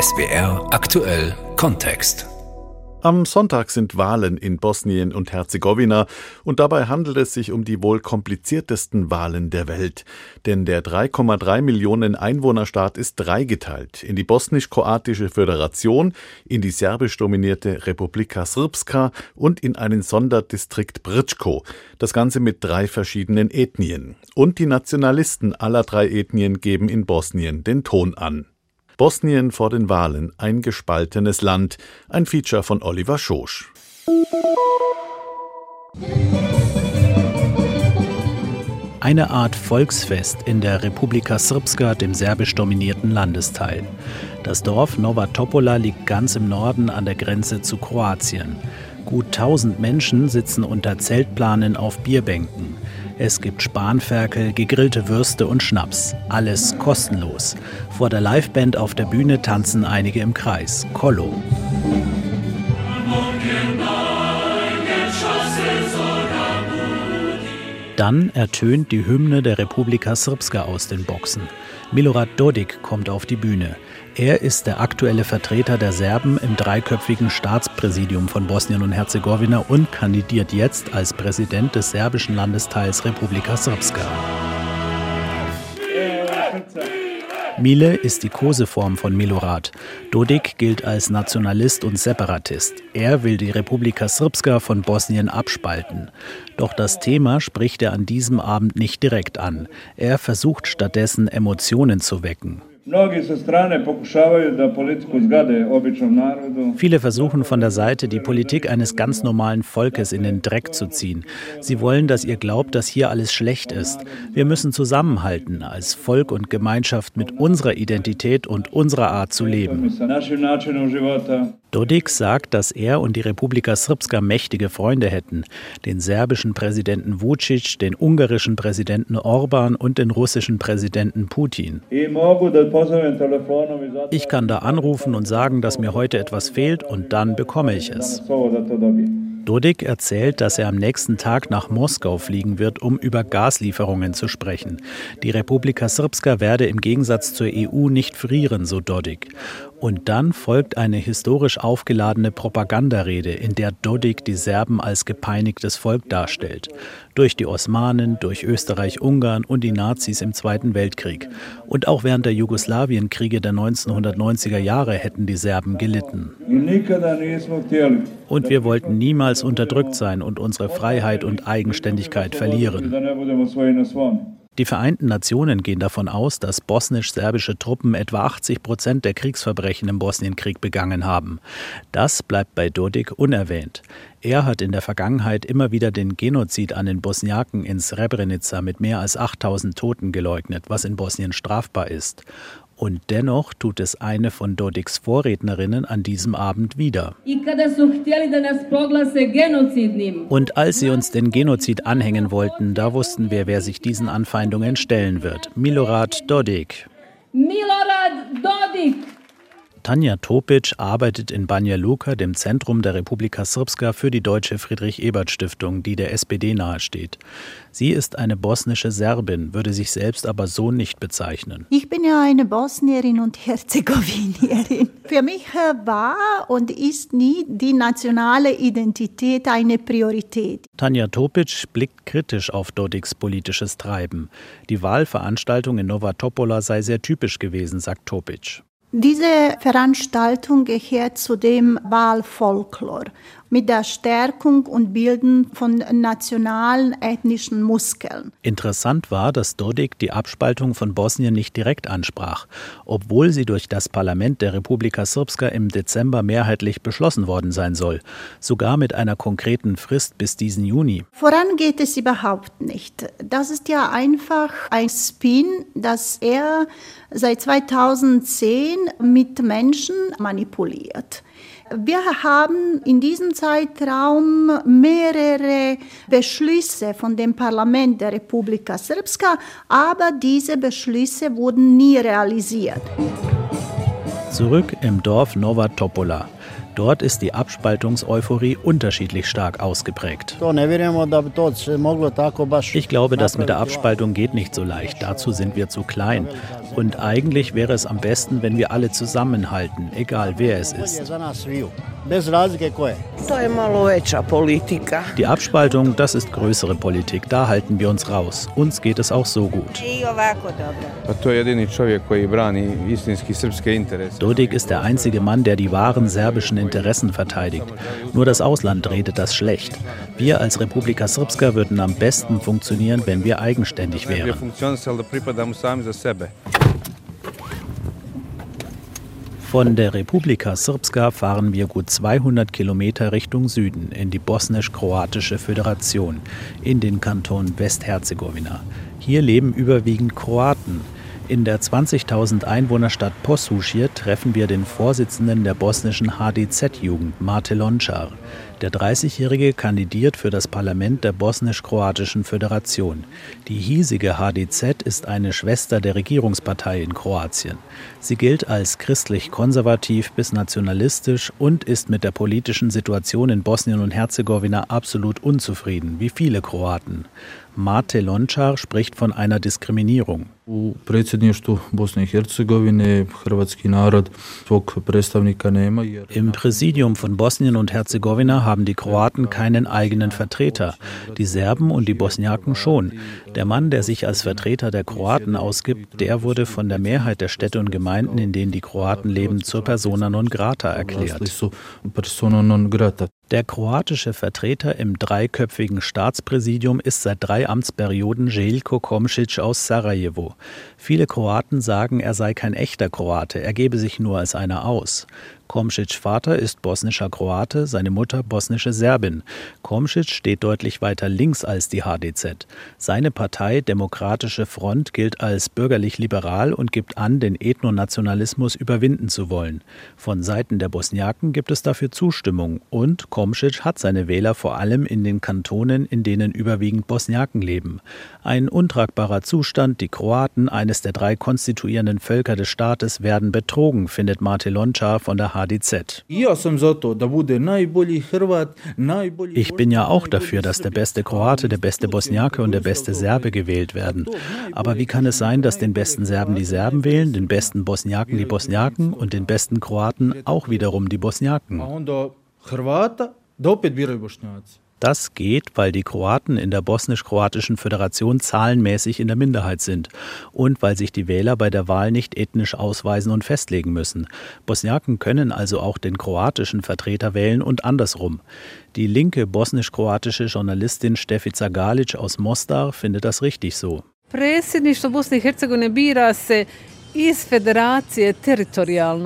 SWR aktuell Kontext. Am Sonntag sind Wahlen in Bosnien und Herzegowina und dabei handelt es sich um die wohl kompliziertesten Wahlen der Welt. Denn der 3,3 Millionen Einwohnerstaat ist dreigeteilt in die bosnisch-kroatische Föderation, in die serbisch dominierte Republika Srpska und in einen Sonderdistrikt Brčko. Das Ganze mit drei verschiedenen Ethnien. Und die Nationalisten aller drei Ethnien geben in Bosnien den Ton an. Bosnien vor den Wahlen, ein gespaltenes Land, ein Feature von Oliver Schosch. Eine Art Volksfest in der Republika Srpska, dem serbisch dominierten Landesteil. Das Dorf Nova Topola liegt ganz im Norden an der Grenze zu Kroatien. Gut 1000 Menschen sitzen unter Zeltplanen auf Bierbänken. Es gibt Spanferkel, gegrillte Würste und Schnaps. Alles kostenlos. Vor der Liveband auf der Bühne tanzen einige im Kreis. Kollo. Dann ertönt die Hymne der Republika Srpska aus den Boxen. Milorad Dodik kommt auf die Bühne. Er ist der aktuelle Vertreter der Serben im dreiköpfigen Staatspräsidium von Bosnien und Herzegowina und kandidiert jetzt als Präsident des serbischen Landesteils Republika Srpska. Mile ist die Koseform von Milorad. Dodik gilt als Nationalist und Separatist. Er will die Republika Srpska von Bosnien abspalten. Doch das Thema spricht er an diesem Abend nicht direkt an. Er versucht stattdessen Emotionen zu wecken. Viele versuchen von der Seite, die Politik eines ganz normalen Volkes in den Dreck zu ziehen. Sie wollen, dass ihr glaubt, dass hier alles schlecht ist. Wir müssen zusammenhalten, als Volk und Gemeinschaft mit unserer Identität und unserer Art zu leben. Dodik sagt, dass er und die Republika Srpska mächtige Freunde hätten. Den serbischen Präsidenten Vucic, den ungarischen Präsidenten Orban und den russischen Präsidenten Putin. Ich kann da anrufen und sagen, dass mir heute etwas fehlt und dann bekomme ich es. Dodik erzählt, dass er am nächsten Tag nach Moskau fliegen wird, um über Gaslieferungen zu sprechen. Die Republika Srpska werde im Gegensatz zur EU nicht frieren, so Dodik. Und dann folgt eine historisch aufgeladene Propagandarede, in der Dodik die Serben als gepeinigtes Volk darstellt. Durch die Osmanen, durch Österreich-Ungarn und die Nazis im Zweiten Weltkrieg. Und auch während der Jugoslawienkriege der 1990er Jahre hätten die Serben gelitten. Und wir wollten niemals unterdrückt sein und unsere Freiheit und Eigenständigkeit verlieren. Die Vereinten Nationen gehen davon aus, dass bosnisch-serbische Truppen etwa 80 Prozent der Kriegsverbrechen im Bosnienkrieg begangen haben. Das bleibt bei Dodik unerwähnt. Er hat in der Vergangenheit immer wieder den Genozid an den Bosniaken in Srebrenica mit mehr als 8000 Toten geleugnet, was in Bosnien strafbar ist. Und dennoch tut es eine von Dodiks Vorrednerinnen an diesem Abend wieder. Und als sie uns den Genozid anhängen wollten, da wussten wir, wer sich diesen Anfeindungen stellen wird. Milorad Dodik. Milorad Dodik! Tanja Topic arbeitet in Banja Luka, dem Zentrum der Republika Srpska, für die Deutsche Friedrich-Ebert-Stiftung, die der SPD nahesteht. Sie ist eine bosnische Serbin, würde sich selbst aber so nicht bezeichnen. Ich bin ja eine Bosnierin und Herzegowinierin. Für mich war und ist nie die nationale Identität eine Priorität. Tanja Topic blickt kritisch auf Dodiks politisches Treiben. Die Wahlveranstaltung in Nova Topola sei sehr typisch gewesen, sagt Topic. Diese Veranstaltung gehört zu dem Wahlfolklore mit der Stärkung und Bilden von nationalen ethnischen Muskeln. Interessant war, dass Dodik die Abspaltung von Bosnien nicht direkt ansprach, obwohl sie durch das Parlament der Republika Srpska im Dezember mehrheitlich beschlossen worden sein soll, sogar mit einer konkreten Frist bis diesen Juni. Voran geht es überhaupt nicht. Das ist ja einfach ein Spin, dass er seit 2010 mit Menschen manipuliert. Wir haben in diesem Zeitraum mehrere Beschlüsse von dem Parlament der Republika Srpska, aber diese Beschlüsse wurden nie realisiert. Zurück im Dorf Nova Topola. Dort ist die Abspaltungseuphorie unterschiedlich stark ausgeprägt. Ich glaube, das mit der Abspaltung geht nicht so leicht. Dazu sind wir zu klein. Und eigentlich wäre es am besten, wenn wir alle zusammenhalten, egal wer es ist. Die Abspaltung, das ist größere Politik. Da halten wir uns raus. Uns geht es auch so gut. Dodik ist der einzige Mann, der die wahren serbischen Interessen verteidigt. Nur das Ausland redet das schlecht. Wir als Republika Srpska würden am besten funktionieren, wenn wir eigenständig wären. Von der Republika Srpska fahren wir gut 200 Kilometer Richtung Süden in die bosnisch-kroatische Föderation, in den Kanton Westherzegowina. Hier leben überwiegend Kroaten. In der 20.000 Einwohnerstadt Posuschir treffen wir den Vorsitzenden der bosnischen HDZ-Jugend, Mate Lončar. Der 30-Jährige kandidiert für das Parlament der Bosnisch-Kroatischen Föderation. Die hiesige HDZ ist eine Schwester der Regierungspartei in Kroatien. Sie gilt als christlich-konservativ bis nationalistisch und ist mit der politischen Situation in Bosnien und Herzegowina absolut unzufrieden, wie viele Kroaten. Mate Lončar spricht von einer Diskriminierung. Im Präsidium von Bosnien und Herzegowina haben die Kroaten keinen eigenen Vertreter, die Serben und die Bosniaken schon. Der Mann, der sich als Vertreter der Kroaten ausgibt, der wurde von der Mehrheit der Städte und Gemeinden, in denen die Kroaten leben, zur persona non grata erklärt. Der kroatische Vertreter im dreiköpfigen Staatspräsidium ist seit drei Amtsperioden Željko Komšić aus Sarajevo. Viele Kroaten sagen, er sei kein echter Kroate, er gebe sich nur als einer aus. Komšić Vater ist bosnischer Kroate, seine Mutter bosnische Serbin. Komšić steht deutlich weiter links als die HDZ. Seine Partei Demokratische Front gilt als bürgerlich-liberal und gibt an, den Ethnonationalismus überwinden zu wollen. Von Seiten der Bosniaken gibt es dafür Zustimmung und Komšić hat seine Wähler vor allem in den Kantonen, in denen überwiegend Bosniaken leben. Ein untragbarer Zustand, die Kroaten, eines der drei konstituierenden Völker des Staates, werden betrogen, findet Mate Lončar von der HDZ. Ich bin ja auch dafür, dass der beste Kroate, der beste Bosniake und der beste Serbe gewählt werden. Aber wie kann es sein, dass den besten Serben die Serben wählen, den besten Bosniaken die Bosniaken und den besten Kroaten auch wiederum die Bosniaken? Das geht, weil die Kroaten in der bosnisch-kroatischen Föderation zahlenmäßig in der Minderheit sind und weil sich die Wähler bei der Wahl nicht ethnisch ausweisen und festlegen müssen. Bosniaken können also auch den kroatischen Vertreter wählen und andersrum. Die linke bosnisch-kroatische Journalistin Stefica Galic aus Mostar findet das richtig so.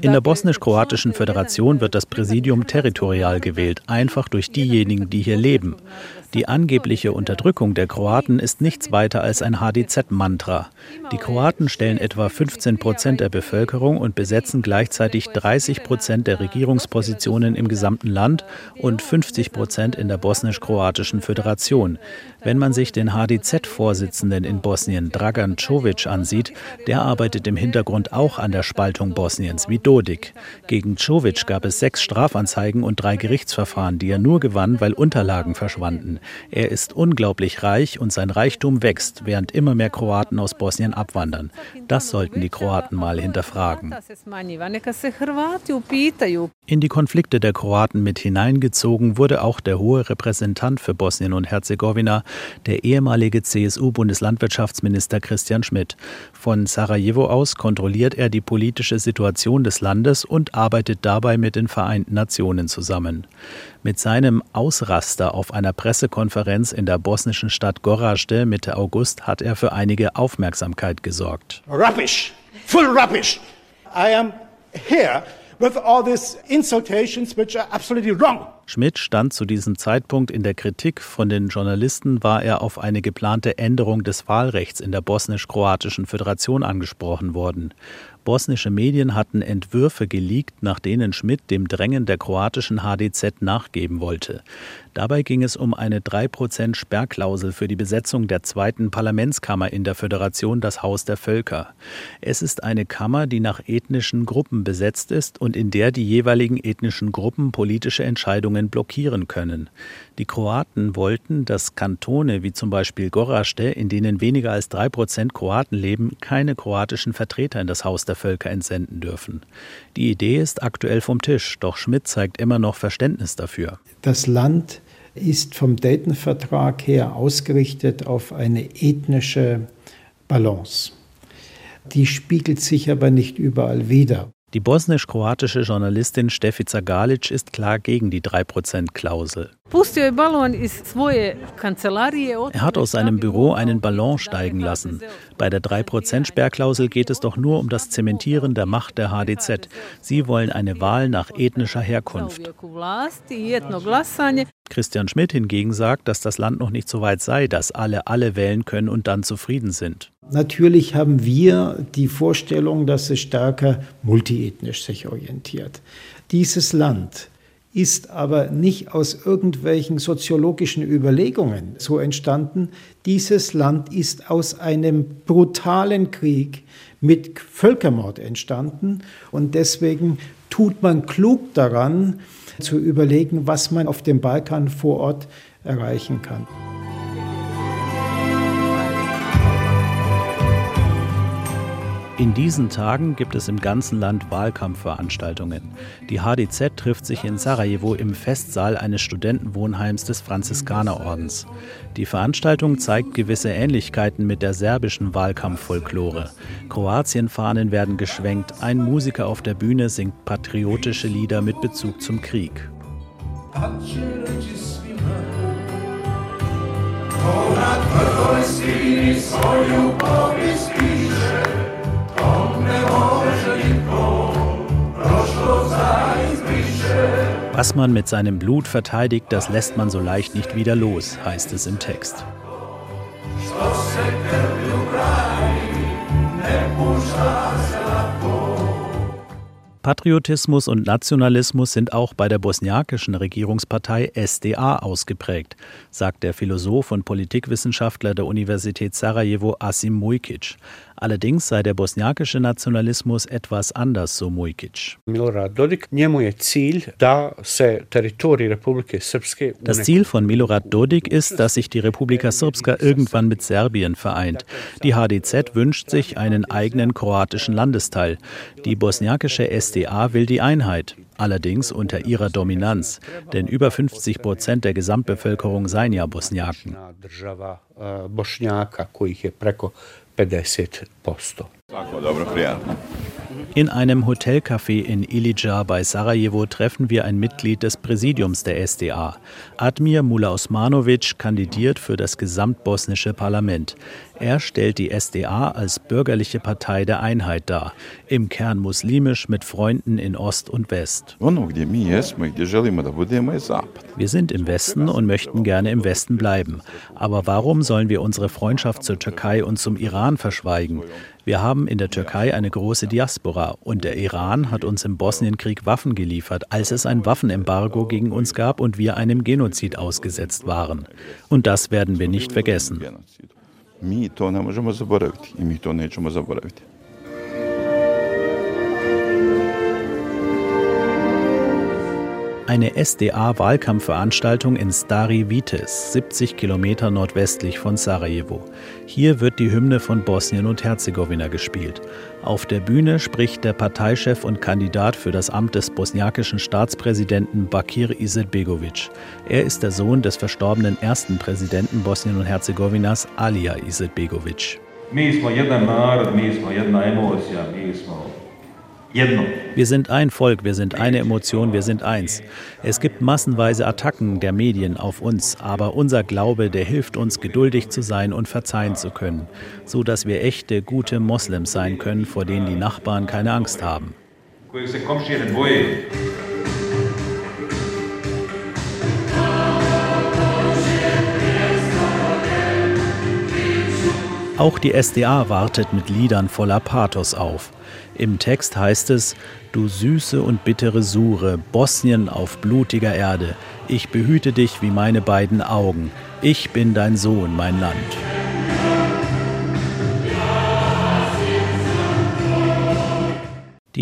In der bosnisch-kroatischen Föderation wird das Präsidium territorial gewählt, einfach durch diejenigen, die hier leben. Die angebliche Unterdrückung der Kroaten ist nichts weiter als ein HDZ-Mantra. Die Kroaten stellen etwa 15 Prozent der Bevölkerung und besetzen gleichzeitig 30 Prozent der Regierungspositionen im gesamten Land und 50 Prozent in der bosnisch-kroatischen Föderation. Wenn man sich den HDZ-Vorsitzenden in Bosnien, Dragan Čović, ansieht, der arbeitet im Hintergrund auch an der Spaltung Bosniens, wie Dodik. Gegen Čović gab es sechs Strafanzeigen und drei Gerichtsverfahren, die er nur gewann, weil Unterlagen verschwanden. Er ist unglaublich reich und sein Reichtum wächst, während immer mehr Kroaten aus Bosnien abwandern. Das sollten die Kroaten mal hinterfragen. In die Konflikte der Kroaten mit hineingezogen wurde auch der hohe Repräsentant für Bosnien und Herzegowina, der ehemalige CSU-Bundeslandwirtschaftsminister Christian Schmidt. Von Sarajevo aus kontrolliert er die politische Situation des Landes und arbeitet dabei mit den Vereinten Nationen zusammen. Mit seinem Ausraster auf einer Pressekonferenz in der bosnischen Stadt Gorazde Mitte August hat er für einige Aufmerksamkeit gesorgt. Rubbish! Full rubbish! I am here with all these insultations which are absolutely wrong. Schmidt stand zu diesem Zeitpunkt in der Kritik. Von den Journalisten war er auf eine geplante Änderung des Wahlrechts in der bosnisch-kroatischen Föderation angesprochen worden. Bosnische Medien hatten Entwürfe geleakt, nach denen Schmidt dem Drängen der kroatischen HDZ nachgeben wollte. Dabei ging es um eine 3% Sperrklausel für die Besetzung der zweiten Parlamentskammer in der Föderation, das Haus der Völker. Es ist eine Kammer, die nach ethnischen Gruppen besetzt ist und in der die jeweiligen ethnischen Gruppen politische Entscheidungen blockieren können. Die Kroaten wollten, dass Kantone wie zum Beispiel Goraste, in denen weniger als 3% Kroaten leben, keine kroatischen Vertreter in das Haus der Völker entsenden dürfen. Die Idee ist aktuell vom Tisch, doch Schmidt zeigt immer noch Verständnis dafür. Das Land ist vom Dayton-Vertrag her ausgerichtet auf eine ethnische Balance. Die spiegelt sich aber nicht überall wider. Die bosnisch-kroatische Journalistin Stefica Galic ist klar gegen die 3%-Klausel. Er hat aus seinem Büro einen Ballon steigen lassen. Bei der 3%-Sperrklausel geht es doch nur um das Zementieren der Macht der HDZ. Sie wollen eine Wahl nach ethnischer Herkunft. Christian Schmidt hingegen sagt, dass das Land noch nicht so weit sei, dass alle alle wählen können und dann zufrieden sind. Natürlich haben wir die Vorstellung, dass es stärker multiethnisch sich orientiert. Dieses Land ist aber nicht aus irgendwelchen soziologischen Überlegungen so entstanden. Dieses Land ist aus einem brutalen Krieg mit Völkermord entstanden und deswegen tut man klug daran, zu überlegen, was man auf dem Balkan vor Ort erreichen kann. In diesen Tagen gibt es im ganzen Land Wahlkampfveranstaltungen. Die HDZ trifft sich in Sarajevo im Festsaal eines Studentenwohnheims des Franziskanerordens. Die Veranstaltung zeigt gewisse Ähnlichkeiten mit der serbischen Wahlkampffolklore. Kroatienfahnen werden geschwenkt, ein Musiker auf der Bühne singt patriotische Lieder mit Bezug zum Krieg. Piše Was man mit seinem Blut verteidigt, das lässt man so leicht nicht wieder los, heißt es im Text. Patriotismus und Nationalismus sind auch bei der bosniakischen Regierungspartei SDA ausgeprägt, sagt der Philosoph und Politikwissenschaftler der Universität Sarajevo Asim Mujkic. Allerdings sei der bosniakische Nationalismus etwas anders, so Mujkic. Das Ziel von Milorad Dodik ist, dass sich die Republika Srpska irgendwann mit Serbien vereint. Die HDZ wünscht sich einen eigenen kroatischen Landesteil. Die bosniakische SDA will die Einheit allerdings unter ihrer Dominanz, denn über 50 Prozent der Gesamtbevölkerung seien ja Bosniaken. 50%. In einem Hotelcafé in Ilija bei Sarajevo treffen wir ein Mitglied des Präsidiums der SDA. Admir Mula Osmanovic kandidiert für das gesamtbosnische Parlament. Er stellt die SDA als bürgerliche Partei der Einheit dar, im Kern muslimisch mit Freunden in Ost und West. Wir sind im Westen und möchten gerne im Westen bleiben. Aber warum sollen wir unsere Freundschaft zur Türkei und zum Iran verschweigen? Wir haben in der Türkei eine große Diaspora und der Iran hat uns im Bosnienkrieg Waffen geliefert, als es ein Waffenembargo gegen uns gab und wir einem Genozid ausgesetzt waren. Und das werden wir nicht vergessen. Mi to ne možemo zaboraviti i mi to nećemo zaboraviti. Eine SDA-Wahlkampfveranstaltung in Stari Vites, 70 Kilometer nordwestlich von Sarajevo. Hier wird die Hymne von Bosnien und Herzegowina gespielt. Auf der Bühne spricht der Parteichef und Kandidat für das Amt des bosniakischen Staatspräsidenten Bakir Izetbegovic. Er ist der Sohn des verstorbenen ersten Präsidenten Bosnien und Herzegowinas, Alija Izetbegovic. Mi smo jedan narod, mi smo jedna emocija, mi smo wir sind ein Volk, wir sind eine Emotion, wir sind eins. Es gibt massenweise Attacken der Medien auf uns, aber unser Glaube, der hilft uns, geduldig zu sein und verzeihen zu können, so dass wir echte, gute Moslems sein können, vor denen die Nachbarn keine Angst haben. Auch die SDA wartet mit Liedern voller Pathos auf. Im Text heißt es, du süße und bittere Sure, Bosnien auf blutiger Erde, ich behüte dich wie meine beiden Augen, ich bin dein Sohn, mein Land.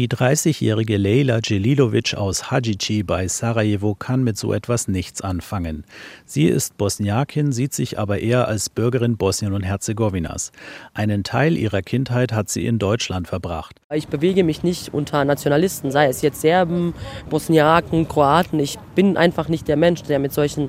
Die 30-jährige Leyla Celilovic aus Hadjici bei Sarajevo kann mit so etwas nichts anfangen. Sie ist Bosniakin, sieht sich aber eher als Bürgerin Bosnien und Herzegowinas. Einen Teil ihrer Kindheit hat sie in Deutschland verbracht. Ich bewege mich nicht unter Nationalisten, sei es jetzt Serben, Bosniaken, Kroaten. Ich bin einfach nicht der Mensch, der mit solchen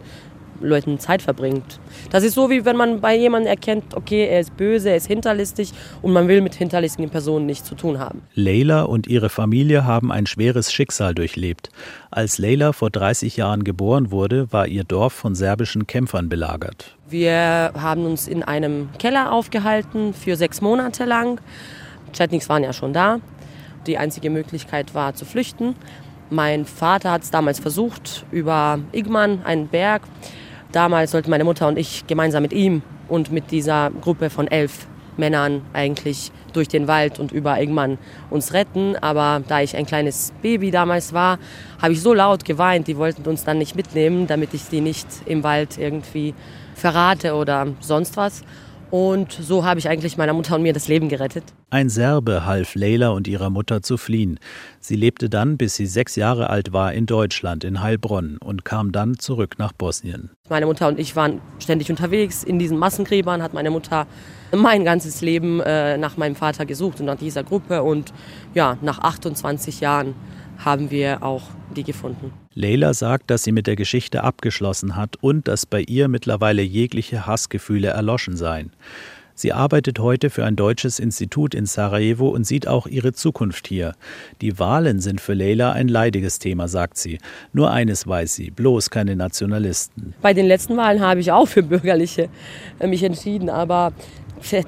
Leuten Zeit verbringt. Das ist so, wie wenn man bei jemandem erkennt, okay, er ist böse, er ist hinterlistig und man will mit hinterlistigen Personen nichts zu tun haben. Leila und ihre Familie haben ein schweres Schicksal durchlebt. Als Leila vor 30 Jahren geboren wurde, war ihr Dorf von serbischen Kämpfern belagert. Wir haben uns in einem Keller aufgehalten für sechs Monate lang. Chetniks waren ja schon da. Die einzige Möglichkeit war zu flüchten. Mein Vater hat es damals versucht über Igman, einen Berg. Damals sollten meine Mutter und ich gemeinsam mit ihm und mit dieser Gruppe von elf Männern eigentlich durch den Wald und über Egmann uns retten. Aber da ich ein kleines Baby damals war, habe ich so laut geweint. Die wollten uns dann nicht mitnehmen, damit ich sie nicht im Wald irgendwie verrate oder sonst was. Und so habe ich eigentlich meiner Mutter und mir das Leben gerettet. Ein Serbe half Leila und ihrer Mutter zu fliehen. Sie lebte dann, bis sie sechs Jahre alt war, in Deutschland, in Heilbronn und kam dann zurück nach Bosnien. Meine Mutter und ich waren ständig unterwegs. In diesen Massengräbern hat meine Mutter mein ganzes Leben äh, nach meinem Vater gesucht und nach dieser Gruppe. Und ja, nach 28 Jahren haben wir auch die gefunden. Leila sagt, dass sie mit der Geschichte abgeschlossen hat und dass bei ihr mittlerweile jegliche Hassgefühle erloschen seien. Sie arbeitet heute für ein deutsches Institut in Sarajevo und sieht auch ihre Zukunft hier. Die Wahlen sind für Leila ein leidiges Thema, sagt sie. Nur eines weiß sie, bloß keine Nationalisten. Bei den letzten Wahlen habe ich auch für Bürgerliche äh, mich entschieden, aber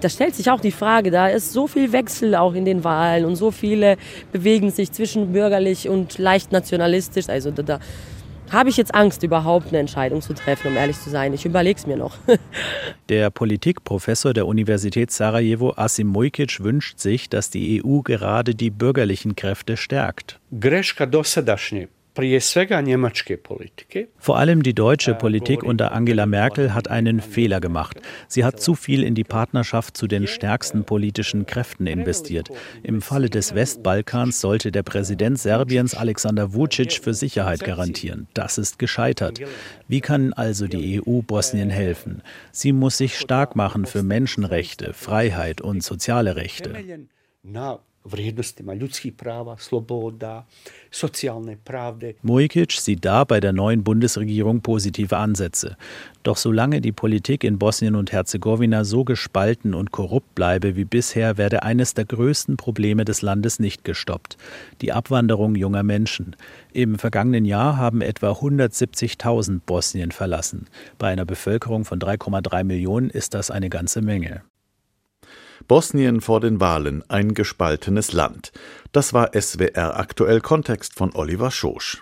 da stellt sich auch die Frage, da ist so viel Wechsel auch in den Wahlen und so viele bewegen sich zwischen bürgerlich und leicht nationalistisch. Also da, da habe ich jetzt Angst, überhaupt eine Entscheidung zu treffen, um ehrlich zu sein. Ich überlege es mir noch. der Politikprofessor der Universität Sarajevo, Asim Mujkic, wünscht sich, dass die EU gerade die bürgerlichen Kräfte stärkt. Greška dosadašnje vor allem die deutsche Politik unter Angela Merkel hat einen Fehler gemacht. Sie hat zu viel in die Partnerschaft zu den stärksten politischen Kräften investiert. Im Falle des Westbalkans sollte der Präsident Serbiens Alexander Vucic für Sicherheit garantieren. Das ist gescheitert. Wie kann also die EU Bosnien helfen? Sie muss sich stark machen für Menschenrechte, Freiheit und soziale Rechte vrijednostima ljudskih prava, sloboda, soziale pravde. Mujkic sieht da bei der neuen Bundesregierung positive Ansätze. Doch solange die Politik in Bosnien und Herzegowina so gespalten und korrupt bleibe wie bisher, werde eines der größten Probleme des Landes nicht gestoppt: die Abwanderung junger Menschen. Im vergangenen Jahr haben etwa 170.000 Bosnien verlassen. Bei einer Bevölkerung von 3,3 Millionen ist das eine ganze Menge. Bosnien vor den Wahlen, ein gespaltenes Land. Das war SWR aktuell Kontext von Oliver Schosch.